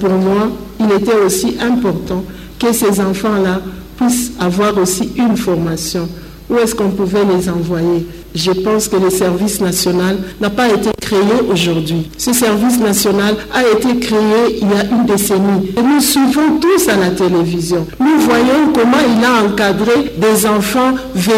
Pour moi, il était aussi important que ces enfants-là puissent avoir aussi une formation. Où est-ce qu'on pouvait les envoyer? Je pense que le service national n'a pas été créé aujourd'hui. Ce service national a été créé il y a une décennie. Et nous suivons tous à la télévision. Nous voyons comment il a encadré des enfants venus